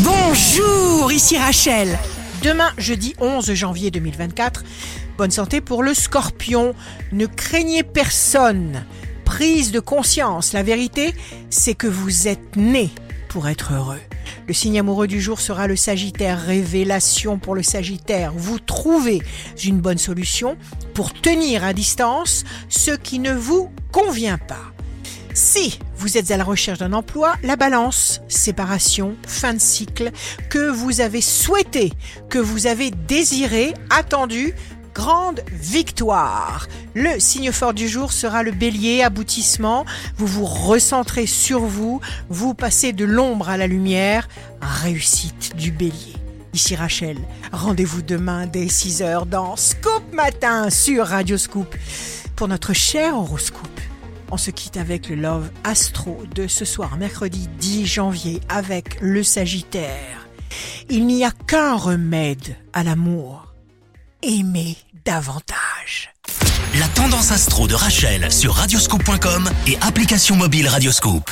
Bonjour, ici Rachel. Demain, jeudi 11 janvier 2024, bonne santé pour le scorpion. Ne craignez personne. Prise de conscience. La vérité, c'est que vous êtes né pour être heureux. Le signe amoureux du jour sera le Sagittaire. Révélation pour le Sagittaire. Vous trouvez une bonne solution pour tenir à distance ce qui ne vous convient pas. Si vous êtes à la recherche d'un emploi, la balance, séparation, fin de cycle, que vous avez souhaité, que vous avez désiré, attendu, grande victoire. Le signe fort du jour sera le bélier, aboutissement. Vous vous recentrez sur vous, vous passez de l'ombre à la lumière, réussite du bélier. Ici Rachel, rendez-vous demain dès 6h dans Scoop Matin sur Radio Scoop pour notre cher horoscope. On se quitte avec le Love Astro de ce soir, mercredi 10 janvier, avec le Sagittaire. Il n'y a qu'un remède à l'amour. Aimer davantage. La tendance astro de Rachel sur radioscope.com et application mobile Radioscope.